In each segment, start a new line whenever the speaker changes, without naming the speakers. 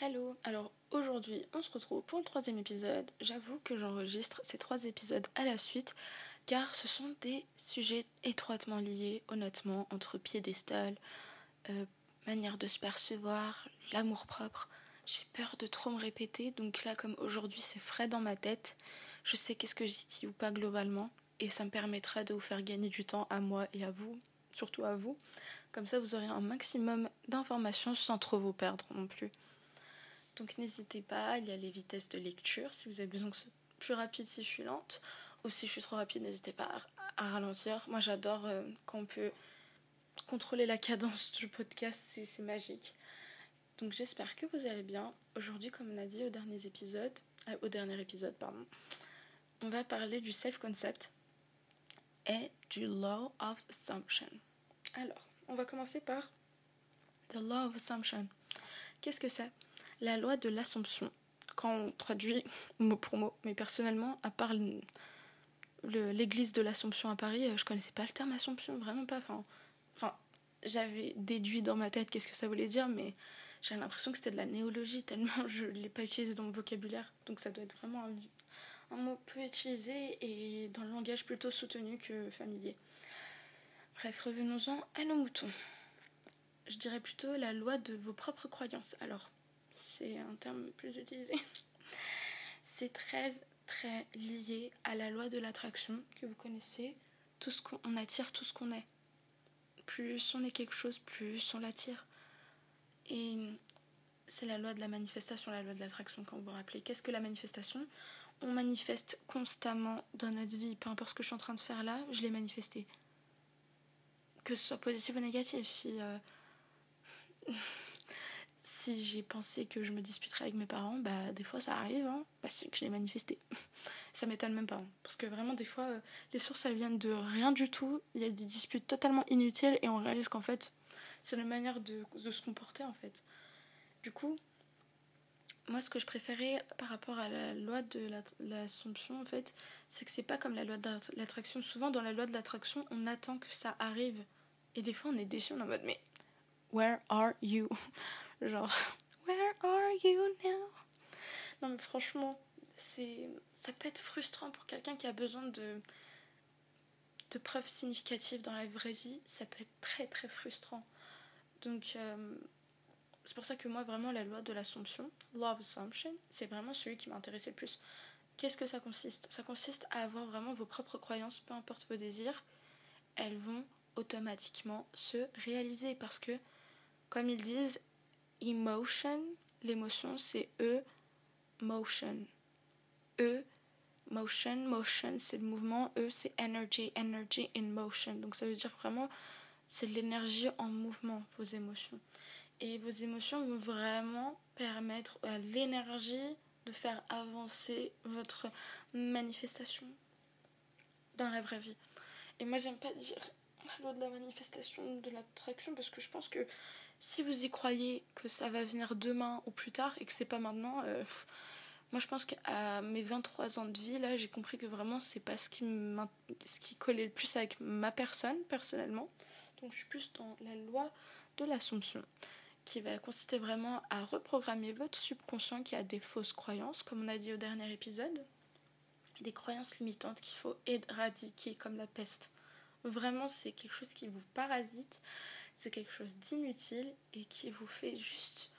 Hello, alors aujourd'hui on se retrouve pour le troisième épisode. J'avoue que j'enregistre ces trois épisodes à la suite car ce sont des sujets étroitement liés honnêtement entre piédestal, euh, manière de se percevoir, l'amour propre. J'ai peur de trop me répéter donc là comme aujourd'hui c'est frais dans ma tête, je sais qu'est-ce que j'ai dit ou pas globalement et ça me permettra de vous faire gagner du temps à moi et à vous, surtout à vous. Comme ça vous aurez un maximum d'informations sans trop vous perdre non plus. Donc n'hésitez pas, il y a les vitesses de lecture si vous avez besoin que ce soit plus rapide si je suis lente ou si je suis trop rapide, n'hésitez pas à, ralentir. Moi j'adore euh, quand on peut contrôler la cadence du podcast, c'est magique. Donc j'espère que vous allez bien. Aujourd'hui, comme on a dit au dernier épisode, euh, au dernier épisode, pardon, on va parler du self-concept et du law of assumption. Alors, on va commencer par the law of assumption. Qu'est-ce que c'est? La loi de l'Assomption, quand on traduit mot pour mot. Mais personnellement, à part l'église de l'Assomption à Paris, euh, je connaissais pas le terme Assomption, vraiment pas. Enfin, j'avais déduit dans ma tête qu'est-ce que ça voulait dire, mais j'ai l'impression que c'était de la néologie tellement je ne l'ai pas utilisé dans mon vocabulaire. Donc ça doit être vraiment un, un, mot peu utilisé et dans le langage plutôt soutenu que familier. Bref, revenons-en à nos moutons. Je dirais plutôt la loi de vos propres croyances. Alors, c'est un terme plus utilisé. C'est très très lié à la loi de l'attraction que vous connaissez. Tout ce qu'on attire, tout ce qu'on est. Plus on est quelque chose, plus on l'attire. Et c'est la loi de la manifestation, la loi de l'attraction quand vous vous rappelez. Qu'est-ce que la manifestation? On manifeste constamment dans notre vie. Peu importe ce que je suis en train de faire là, je l'ai manifesté. Que ce soit positif ou négatif. Si euh, si j'ai pensé que je me disputerais avec mes parents, bah des fois ça arrive, hein, parce que je l'ai manifesté. ça m'étonne même pas. Hein. parce que vraiment, des fois, euh, les sources elles viennent de rien du tout. Il y a des disputes totalement inutiles et on réalise qu'en fait, c'est la manière de, se comporter en fait. Du coup, moi ce que je préférais par rapport à la loi de l'assomption en fait, c'est que c'est pas comme la loi de l'attraction. Souvent dans la loi de l'attraction, on attend que ça arrive. Et des fois on est déçu, on est en mode mais where are you? Genre, Where are you now? Non, mais franchement, c'est ça peut être frustrant pour quelqu'un qui a besoin de, de preuves significatives dans la vraie vie. Ça peut être très très frustrant. Donc, euh, c'est pour ça que moi, vraiment, la loi de l'assomption, Law of Assumption, c'est vraiment celui qui m'intéressait le plus. Qu'est-ce que ça consiste? Ça consiste à avoir vraiment vos propres croyances, peu importe vos désirs, elles vont automatiquement se réaliser parce que, comme ils disent, emotion, l'émotion c'est E, motion. E, motion, motion c'est le mouvement, E c'est energy, energy in motion. Donc ça veut dire vraiment c'est l'énergie en mouvement, vos émotions. Et vos émotions vont vraiment permettre à l'énergie de faire avancer votre manifestation dans la vraie vie. Et moi j'aime pas dire la loi de la manifestation, de l'attraction, parce que je pense que si vous y croyez que ça va venir demain ou plus tard et que c'est pas maintenant, euh, moi je pense qu'à mes 23 ans de vie, là, j'ai compris que vraiment c'est pas ce qui, ce qui collait le plus avec ma personne, personnellement. Donc je suis plus dans la loi de l'assomption qui va consister vraiment à reprogrammer votre subconscient qui a des fausses croyances, comme on a dit au dernier épisode, des croyances limitantes qu'il faut éradiquer comme la peste. Vraiment, c'est quelque chose qui vous parasite c'est quelque chose d'inutile et qui vous fait juste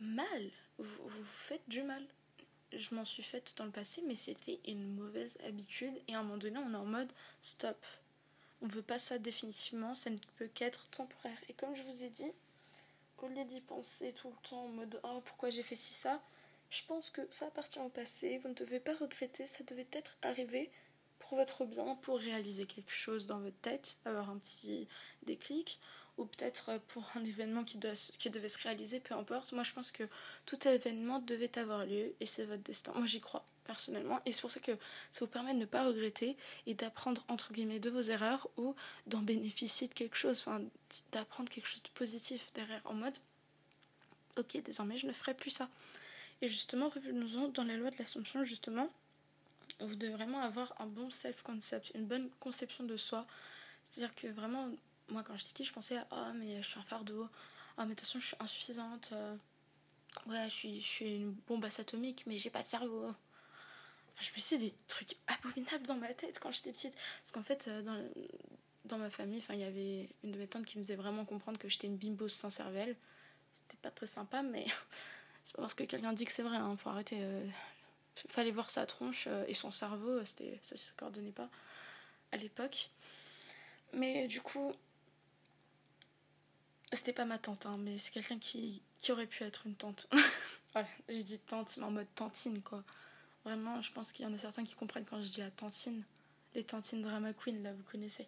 mal. Vous, vous faites du mal. Je m'en suis faite dans le passé, mais c'était une mauvaise habitude. Et à un moment donné, on est en mode stop. On veut pas ça définitivement, ça ne peut qu'être temporaire. Et comme je vous ai dit, au lieu d'y penser tout le temps en mode oh pourquoi j'ai fait ci ça, je pense que ça appartient au passé. Vous ne devez pas regretter, ça devait être arrivé pour votre bien, pour réaliser quelque chose dans votre tête, avoir un petit déclic, ou peut-être pour un événement qui, doit, qui devait se réaliser, peu importe. Moi, je pense que tout événement devait avoir lieu et c'est votre destin. Moi, j'y crois personnellement et c'est pour ça que ça vous permet de ne pas regretter et d'apprendre entre guillemets de vos erreurs ou d'en bénéficier de quelque chose, enfin d'apprendre quelque chose de positif derrière en mode ok désormais je ne ferai plus ça. Et justement revenons-en dans la loi de l'assomption justement vous devez vraiment avoir un bon self-concept, une bonne conception de soi. C'est-à-dire que vraiment, moi quand j'étais petite, je pensais oh mais je suis un fardeau, oh mais de toute façon je suis insuffisante. Euh, ouais, je suis, je suis une bombe atomique, mais j'ai pas de cerveau. Enfin, je me suis des trucs abominables dans ma tête quand j'étais petite. Parce qu'en fait, euh, dans, dans ma famille, il y avait une de mes tantes qui me faisait vraiment comprendre que j'étais une bimbo sans cervelle. C'était pas très sympa, mais c'est pas parce que quelqu'un dit que c'est vrai, hein, faut arrêter. Euh, fallait voir sa tronche et son cerveau, c'était, ça se coordonnait pas à l'époque. Mais du coup, c'était pas ma tante, hein, mais c'est quelqu'un qui, qui aurait pu être une tante. voilà, j'ai dit tante, mais en mode tantine, quoi. Vraiment, je pense qu'il y en a certains qui comprennent quand je dis la tantine. Les tantines drama queen, là, vous connaissez.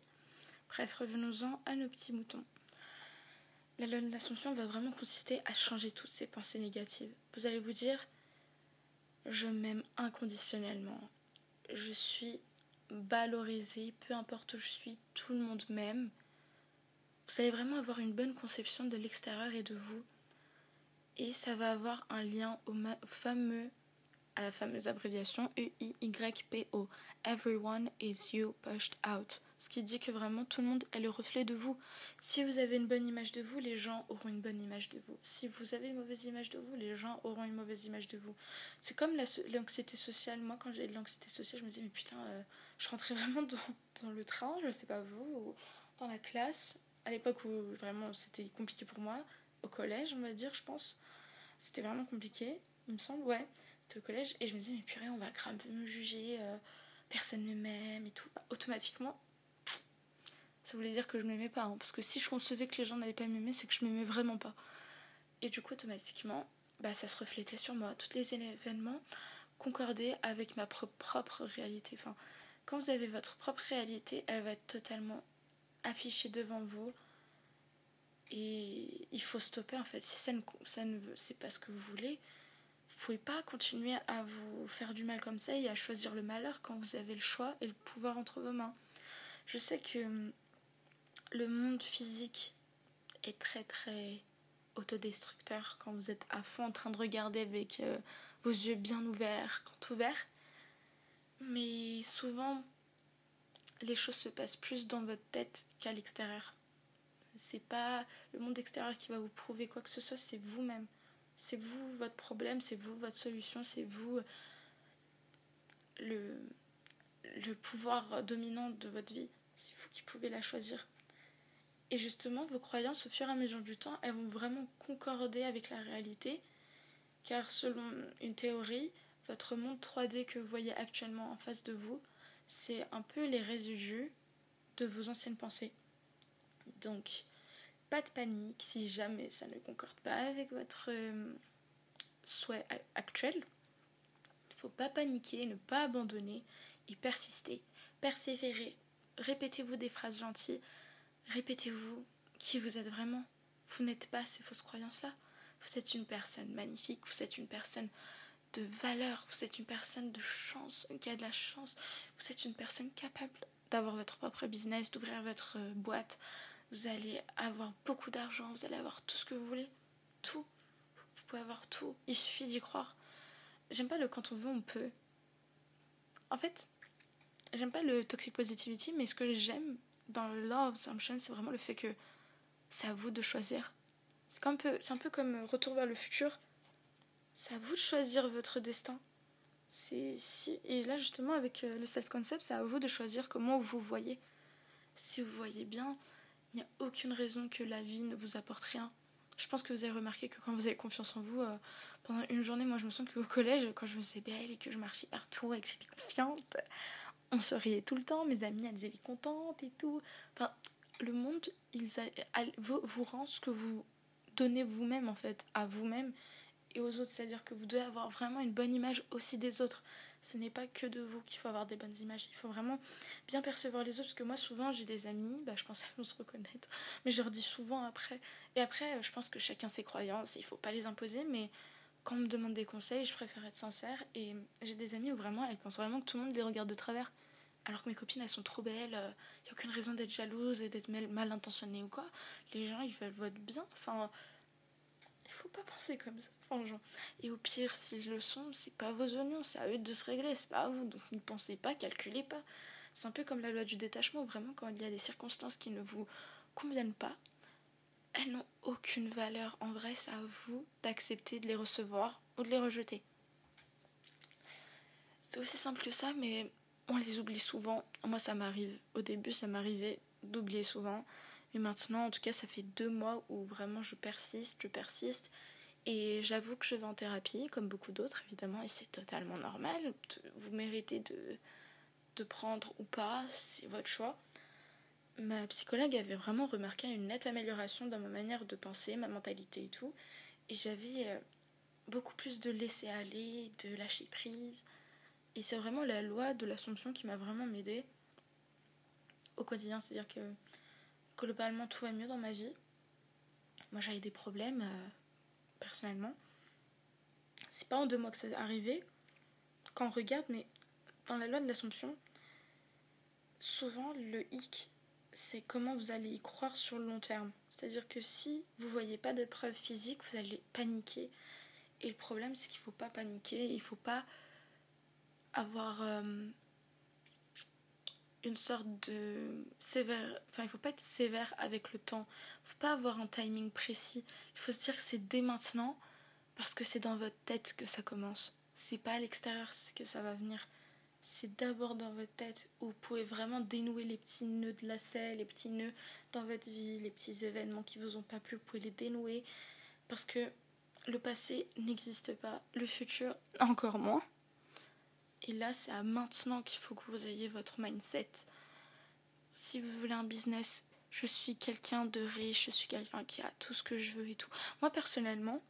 Bref, revenons-en à nos petits moutons. La loi de l'Assomption va vraiment consister à changer toutes ces pensées négatives. Vous allez vous dire, je m'aime inconditionnellement. Je suis valorisée, peu importe où je suis, tout le monde m'aime. Vous allez vraiment avoir une bonne conception de l'extérieur et de vous. Et ça va avoir un lien au, fameux, à la fameuse abréviation E-I-Y-P-O. Everyone is you pushed out. Ce qui dit que vraiment tout le monde est le reflet de vous. Si vous avez une bonne image de vous, les gens auront une bonne image de vous. Si vous avez une mauvaise image de vous, les gens auront une mauvaise image de vous. C'est comme l'anxiété sociale. Moi, quand j'ai de l'anxiété sociale, je me dis, mais putain, euh, je rentrais vraiment dans, dans, le train, je sais pas vous, ou dans la classe, à l'époque où vraiment c'était compliqué pour moi, au collège, on va dire, je pense. C'était vraiment compliqué, il me semble, ouais. C'était au collège, et je me disais, mais purée, on va grave me juger, euh, personne ne m'aime et tout. Bah, automatiquement, ça voulait dire que je m'aimais pas. Hein, parce que si je concevais que les gens n'allaient pas m'aimer, c'est que je m'aimais vraiment pas. Et du coup, automatiquement, bah, ça se reflétait sur moi. Tous les événements concordaient avec ma propre réalité. Enfin, quand vous avez votre propre réalité, elle va être totalement affiché devant vous. Et il faut stopper en fait. Si ça ne, ça ne c'est pas ce que vous voulez, vous pouvez pas continuer à vous faire du mal comme ça et à choisir le malheur quand vous avez le choix et le pouvoir entre vos mains. Je sais que hum, le monde physique est très très autodestructeur quand vous êtes à fond en train de regarder avec euh, vos yeux bien ouverts, grand ouverts. Mais souvent, les choses se passent plus dans votre tête qu'à l'extérieur. C'est pas le monde extérieur qui va vous prouver quoi que ce soit, c'est vous-même. C'est vous votre problème, c'est vous votre solution, c'est vous le, le pouvoir dominant de votre vie. C'est vous qui pouvez la choisir. Et justement, vos croyances, au fur et à mesure du temps, elles vont vraiment concorder avec la réalité. Car selon une théorie, votre monde 3D que vous voyez actuellement en face de vous, c'est un peu les résidus de vos anciennes pensées. Donc, pas de panique si jamais ça ne concorde pas avec votre euh, souhait actuel. Il ne faut pas paniquer, ne pas abandonner et persister. Persévérer. Répétez-vous des phrases gentilles. Répétez-vous qui vous êtes vraiment. Vous n'êtes pas ces fausses croyances-là. Vous êtes une personne magnifique, vous êtes une personne de valeur, vous êtes une personne de chance, qui a de la chance, vous êtes une personne capable d'avoir votre propre business, d'ouvrir votre euh, boîte, vous allez avoir beaucoup d'argent, vous allez avoir tout ce que vous voulez, tout. Vous pouvez avoir tout, il suffit d'y croire. J'aime pas le quand on veut, on peut. En fait, j'aime pas le toxic positivity, mais ce que j'aime dans le of assumption, c'est vraiment le fait que c'est à vous de choisir. C'est un, peu, un peu comme Retour vers le futur c'est à vous de choisir votre destin. C'est si et là justement avec euh, le self concept, c'est à vous de choisir comment vous voyez. Si vous voyez bien, il n'y a aucune raison que la vie ne vous apporte rien. Je pense que vous avez remarqué que quand vous avez confiance en vous, euh, pendant une journée, moi je me sens qu'au collège, quand je me faisais belle et que je marchais partout et que j'étais confiante, on se riait tout le temps, mes amies elles étaient contentes et tout. Enfin, le monde, il vous, vous rend ce que vous donnez vous-même en fait, à vous-même et aux autres. C'est-à-dire que vous devez avoir vraiment une bonne image aussi des autres. Ce n'est pas que de vous qu'il faut avoir des bonnes images. Il faut vraiment bien percevoir les autres. Parce que moi, souvent, j'ai des amis, bah, je pense qu'elles vont se reconnaître. Mais je leur dis souvent après. Et après, je pense que chacun ses croyances. Il ne faut pas les imposer. Mais quand on me demande des conseils, je préfère être sincère. Et j'ai des amis où vraiment, elles pensent vraiment que tout le monde les regarde de travers. Alors que mes copines, elles sont trop belles. Il n'y a aucune raison d'être jalouse et d'être mal, mal intentionnées ou quoi. Les gens, ils veulent votre bien. Enfin, il faut pas penser comme ça. Et au pire, s'ils le sont, c'est pas vos oignons, c'est à eux de se régler, c'est pas à vous. Donc ne pensez pas, calculez pas. C'est un peu comme la loi du détachement, vraiment, quand il y a des circonstances qui ne vous conviennent pas, elles n'ont aucune valeur. En vrai, c'est à vous d'accepter de les recevoir ou de les rejeter. C'est aussi simple que ça, mais on les oublie souvent. Moi, ça m'arrive. Au début, ça m'arrivait d'oublier souvent. Mais maintenant, en tout cas, ça fait deux mois où vraiment je persiste, je persiste. Et j'avoue que je vais en thérapie, comme beaucoup d'autres, évidemment, et c'est totalement normal. Vous méritez de, de prendre ou pas, c'est votre choix. Ma psychologue avait vraiment remarqué une nette amélioration dans ma manière de penser, ma mentalité et tout. Et j'avais euh, beaucoup plus de laisser aller, de lâcher prise. Et c'est vraiment la loi de l'assomption qui m'a vraiment m'aider au quotidien. C'est-à-dire que globalement tout va mieux dans ma vie. Moi j'avais des problèmes euh, personnellement. C'est pas en deux mois que ça est arrivé. Quand on regarde, mais dans la loi de l'assomption, souvent le hic, c'est comment vous allez y croire sur le long terme. C'est-à-dire que si vous voyez pas de preuves physiques, vous allez paniquer. Et le problème, c'est qu'il faut pas paniquer, il faut pas avoir euh, une sorte de sévère. Enfin, il faut pas être sévère avec le temps. Il faut pas avoir un timing précis. Il faut se dire que c'est dès maintenant parce que c'est dans votre tête que ça commence. C'est pas à l'extérieur que ça va venir. C'est d'abord dans votre tête où vous pouvez vraiment dénouer les petits nœuds de lacet, les petits nœuds dans votre vie, les petits événements qui vous ont pas plu, vous pouvez les dénouer parce que le passé n'existe pas, le futur encore moins. Et là, c'est à maintenant qu'il faut que vous ayez votre mindset. Si vous voulez un business, je suis quelqu'un de riche, je suis quelqu'un qui a tout ce que je veux et tout. Moi, personnellement,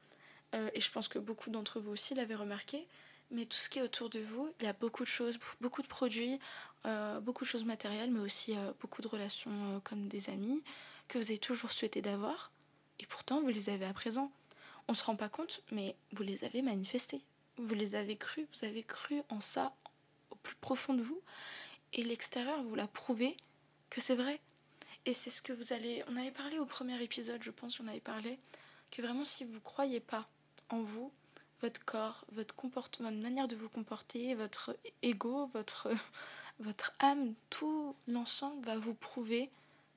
euh, et je pense que beaucoup d'entre vous aussi l'avaient remarqué, mais tout ce qui est autour de vous, il y a beaucoup de choses, beaucoup de produits, euh, beaucoup de choses matérielles, mais aussi euh, beaucoup de relations comme des amis que vous avez toujours souhaité d'avoir, et pourtant vous les avez à présent. On ne se rend pas compte, mais vous les avez manifestés vous les avez crus, vous avez cru en ça au plus profond de vous, et l'extérieur vous l'a prouvé que c'est vrai. Et c'est ce que vous allez. On avait parlé au premier épisode, je pense, on avait parlé que vraiment si vous ne croyez pas en vous, votre corps, votre comportement, votre manière de vous comporter, votre ego, votre, votre âme, tout l'ensemble va vous prouver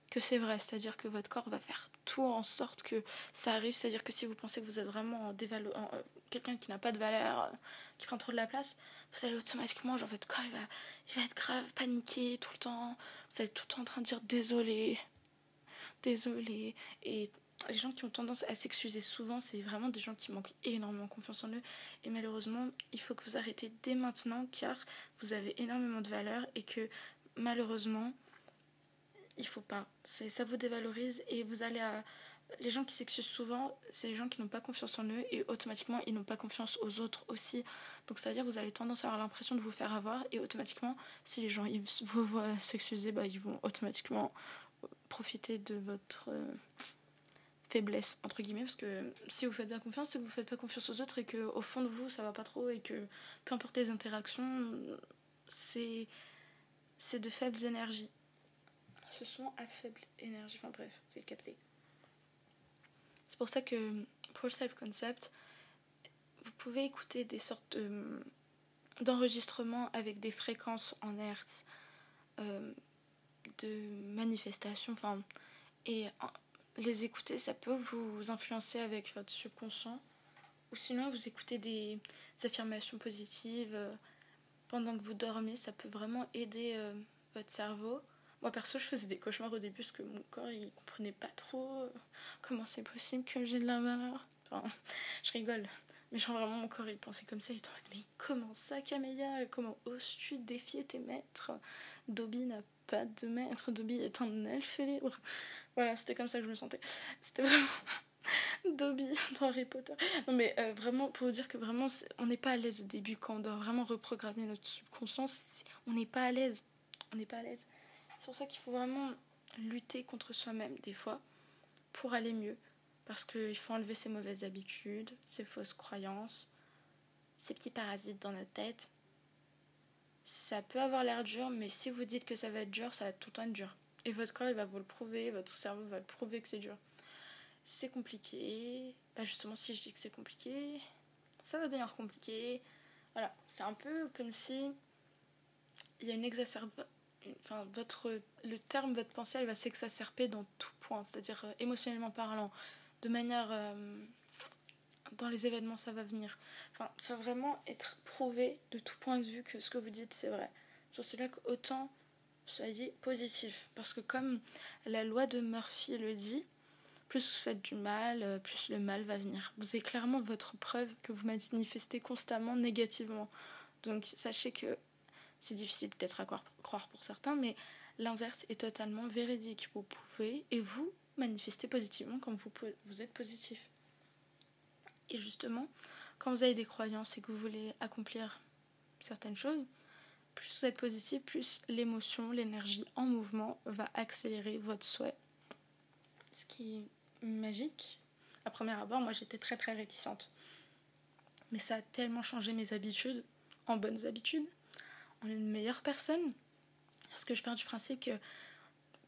que c'est vrai. C'est-à-dire que votre corps va faire tout en sorte que ça arrive. C'est-à-dire que si vous pensez que vous êtes vraiment euh, quelqu'un qui n'a pas de valeur, euh, qui prend trop de la place, vous allez automatiquement, genre votre corps il va, il va être grave, paniqué tout le temps. Vous allez tout le temps en train de dire désolé, désolé. Et les gens qui ont tendance à s'excuser souvent, c'est vraiment des gens qui manquent énormément confiance en eux. Et malheureusement, il faut que vous arrêtez dès maintenant car vous avez énormément de valeur et que malheureusement, il faut pas. Ça vous dévalorise et vous allez à. Les gens qui s'excusent souvent, c'est les gens qui n'ont pas confiance en eux et automatiquement ils n'ont pas confiance aux autres aussi. Donc ça veut dire que vous avez tendance à avoir l'impression de vous faire avoir et automatiquement, si les gens ils vous voient s'excuser, bah, ils vont automatiquement profiter de votre euh, faiblesse entre guillemets parce que si vous faites bien confiance, c'est que vous faites pas confiance aux autres et que au fond de vous ça va pas trop et que peu importe les interactions, c'est c'est de faibles énergies ce sont à faible énergie. Enfin bref, c'est capté. C'est pour ça que pour le self-concept, vous pouvez écouter des sortes d'enregistrements avec des fréquences en hertz, euh, de manifestations, enfin, et les écouter, ça peut vous influencer avec votre subconscient. Ou sinon, vous écoutez des, affirmations positives euh, pendant que vous dormez, ça peut vraiment aider euh, votre cerveau moi perso, je faisais des cauchemars au début parce que mon corps il comprenait pas trop euh, comment c'est possible que j'ai de la valeur. Enfin, je rigole. Mais genre vraiment mon corps il pensait comme ça, il était en mode mais comment ça Camélia? Comment oses-tu défier tes maîtres? Dobby n'a pas de maître, Dobby est un elfe libre. Voilà, c'était comme ça que je me sentais. C'était vraiment Dobby dans Harry Potter. Non mais euh, vraiment pour vous dire que vraiment on n'est pas à l'aise au début quand on doit vraiment reprogrammer notre subconscience, on n'est pas à l'aise. On n'est pas à l'aise. C'est pour ça qu'il faut vraiment lutter contre soi-même des fois pour aller mieux. Parce qu'il faut enlever ses mauvaises habitudes, ses fausses croyances, ces petits parasites dans notre tête. Ça peut avoir l'air dur, mais si vous dites que ça va être dur, ça va tout le temps être dur. Et votre corps, il va vous le prouver, votre cerveau va le prouver que c'est dur. C'est compliqué. Bah justement, si je dis que c'est compliqué, ça va devenir compliqué. Voilà, c'est un peu comme si il y a une exacerbation enfin, votre, le terme, votre pensée, elle va s'exacerber dans tout point, c'est-à-dire euh, émotionnellement parlant, de manière. Euh, dans les événements, ça va venir. Enfin, ça va vraiment être prouvé de tout point de vue que ce que vous dites, c'est vrai. Sur cela autant soyez positif. Parce que comme la loi de Murphy le dit, plus vous faites du mal, euh, plus le mal va venir. Vous avez clairement votre preuve que vous manifestez constamment négativement. Donc sachez que c'est difficile peut-être à croire pour certains, mais l'inverse est totalement véridique. Vous pouvez et vous manifester positivement quand vous, vous êtes positif. Et justement, quand vous avez des croyances et que vous voulez accomplir certaines choses, plus vous êtes positif, plus l'émotion, l'énergie en mouvement va accélérer votre souhait. Ce qui est magique. À premier abord, moi j'étais très très réticente. Mais ça a tellement changé mes habitudes, en bonnes habitudes, en une meilleure personne. Parce que je pars du principe que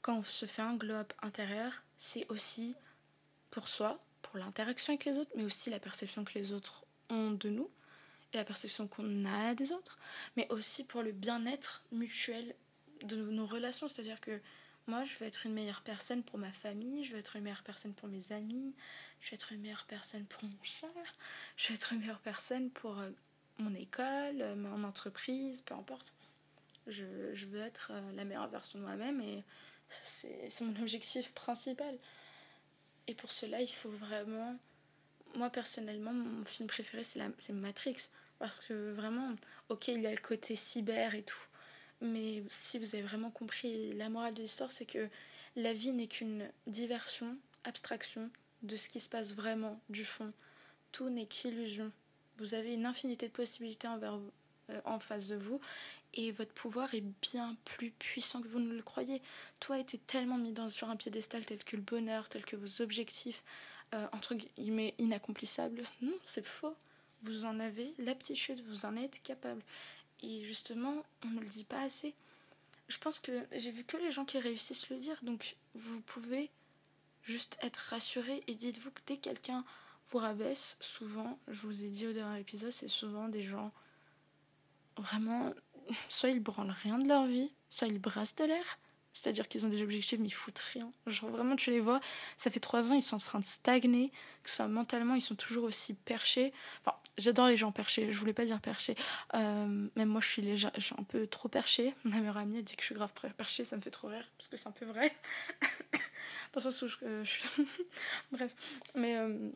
quand on se fait un globe intérieur, c'est aussi pour soi, pour l'interaction avec les autres, mais aussi la perception que les autres ont de nous et la perception qu'on a des autres, mais aussi pour le bien-être mutuel de nos relations. C'est-à-dire que moi, je veux être une meilleure personne pour ma famille, je veux être une meilleure personne pour mes amis, je veux être une meilleure personne pour mon chat, je veux être une meilleure personne pour euh, mon école, euh, mon entreprise, peu importe. Je, veux être euh, la meilleure version de moi-même et c'est mon objectif principal. Et pour cela, il faut vraiment... Moi, personnellement, mon film préféré, c'est Matrix. Parce que vraiment, ok, il y a le côté cyber et tout. Mais si vous avez vraiment compris la morale de l'histoire, c'est que la vie n'est qu'une diversion, abstraction de ce qui se passe vraiment du fond. Tout n'est qu'illusion. Vous avez une infinité de possibilités euh, en face de vous et votre pouvoir est bien plus puissant que vous ne le croyez. Tout a été tellement mis sur un piédestal tel que le bonheur, tel que vos objectifs, euh, entre guillemets, inaccomplissables. Non, c'est faux vous en avez l'aptitude, vous en êtes capable. Et justement, on ne le dit pas assez. Je pense que j'ai vu que les gens qui réussissent le dire, donc vous pouvez juste être rassuré et dites-vous que dès que quelqu'un rabaisse, souvent, je vous ai dit au dernier épisode, c'est souvent des gens vraiment, soit ils branlent rien de leur vie, soit ils brassent de l'air, c'est-à-dire qu'ils ont des objectifs mais ils foutent rien. Genre vraiment tu les vois, ça fait trois ans ils sont en train de stagner, que ce soit mentalement ils sont toujours aussi perchés. Enfin j'adore les gens perchés, je voulais pas dire perchés. Euh, même moi je suis, je suis un peu trop perchée. Ma meilleure amie elle dit que je suis grave perchée, ça me fait trop rire parce que c'est un peu vrai. Dans le je, euh. Bref. Mais euh,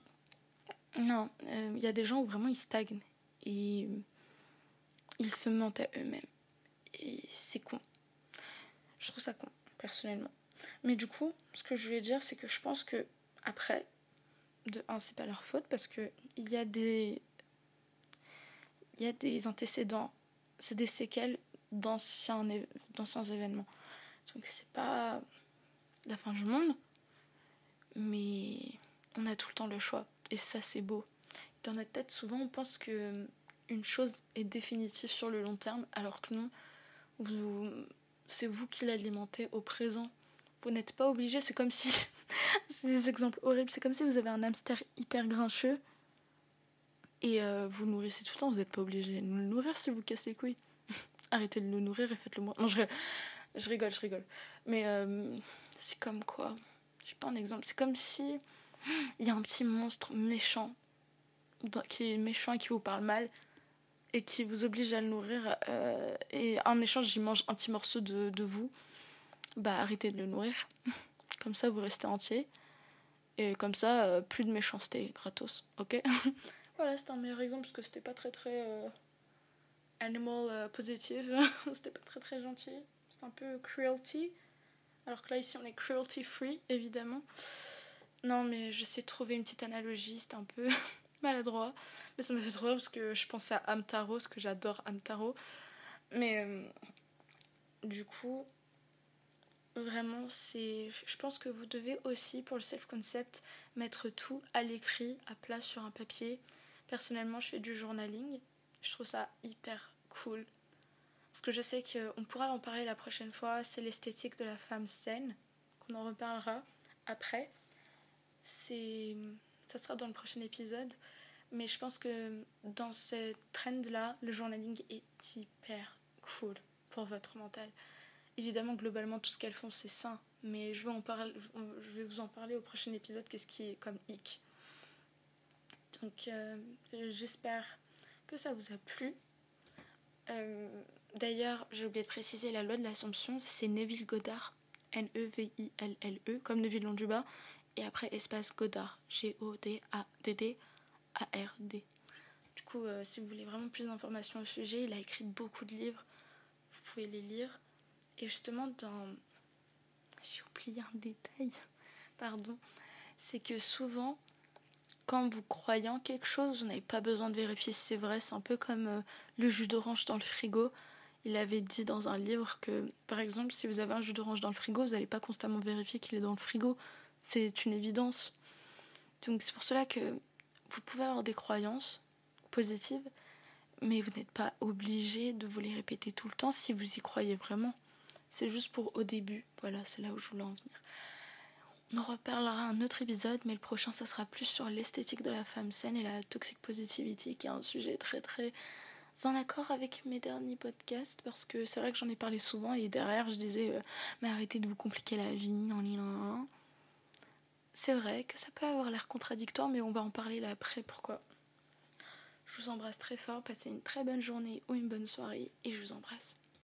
non, il y a des gens où vraiment ils stagnent et ils se mentent à eux-mêmes. Et c'est con. Je trouve ça con, personnellement. Mais du coup, ce que je voulais dire, c'est que je pense que après, de un, c'est pas leur faute parce que il y a des, il y a des antécédents, c'est des séquelles d'anciens, d'anciens événements. Donc c'est pas la fin du monde, mais on a tout le temps le choix et ça c'est beau. Dans notre tête, souvent on pense que une chose est définitive sur le long terme, alors que non, c'est vous qui l'alimentez au présent. Vous n'êtes pas obligé, c'est comme si. c'est des exemples horribles, c'est comme si vous avez un hamster hyper grincheux et euh, vous le nourrissez tout le temps, vous n'êtes pas obligé de le nourrir si vous cassez les couilles. Arrêtez de le nourrir et faites-le moi. Non, je, rigole, je rigole. Mais euh, c'est comme quoi Je sais pas un exemple. C'est comme si il y a un petit monstre méchant qui est méchant et qui vous parle mal et qui vous oblige à le nourrir euh, et en échange il mange un petit morceau de, de, vous, bah arrêtez de le nourrir. comme ça vous restez entier. Et comme ça, euh, plus de méchanceté gratos, ok? Voilà, c'était un meilleur exemple parce que c'était pas très très euh, animal positive, c'était pas très très gentil, c'était un peu cruelty. Alors que là ici on est cruelty free évidemment. Non mais j'essaie de trouver une petite analogie, c'était un peu maladroit. Mais ça me fait trop rire parce que je pense à Amtaro, parce que j'adore Amtaro. Mais euh, du coup, vraiment, c'est. Je pense que vous devez aussi, pour le self-concept, mettre tout à l'écrit, à plat sur un papier. Personnellement, je fais du journaling. Je trouve ça hyper cool. Parce que je sais qu'on pourra en parler la prochaine fois. C'est l'esthétique de la femme saine, qu'on en reparlera après. C'est ça sera dans le prochain épisode. Mais je pense que dans cette trend-là, le journaling est hyper cool pour votre mental. évidemment, globalement, tout ce qu'elles font, c'est sain. Mais je vais, en parler, je vais vous en parler au prochain épisode, qu'est-ce qui est comme hic. Donc, euh, j'espère que ça vous a plu. Euh, d'ailleurs, j'ai oublié de préciser, la loi de l'Assomption, c'est Neville Goddard, N-E-V-I-L-L-E, e, comme Neville Londuba, et après espace Goddard, G-O-D-A-D-D-A-R-D. Du coup, euh, si vous voulez vraiment plus d'informations au sujet, il a écrit beaucoup de livres, vous pouvez les lire. Et justement, dans. J'ai oublié un détail, pardon. C'est que souvent, quand vous croyez en quelque chose, vous n'avez pas besoin de vérifier si c'est vrai. C'est un peu comme euh, le jus d'orange dans le frigo. Il avait dit dans un livre que, par exemple, si vous avez un jus d'orange dans le frigo, vous n'allez pas constamment vérifier qu'il est dans le frigo. C'est une évidence. Donc c'est pour cela que vous pouvez avoir des croyances positives, mais vous n'êtes pas obligé de vous les répéter tout le temps si vous y croyez vraiment. C'est juste pour au début. Voilà, c'est là où je voulais en venir. On en reparlera un autre épisode, mais le prochain, ça sera plus sur l'esthétique de la femme saine et la toxic positivity, qui est un sujet très très en accord avec mes derniers podcasts, parce que c'est vrai que j'en ai parlé souvent, et derrière, je disais, euh, mais arrêtez de vous compliquer la vie, non, C'est vrai que ça peut avoir l'air contradictoire, mais on va en parler là après, pourquoi. Je vous embrasse très fort, passez une très bonne journée ou une bonne soirée, et je vous embrasse.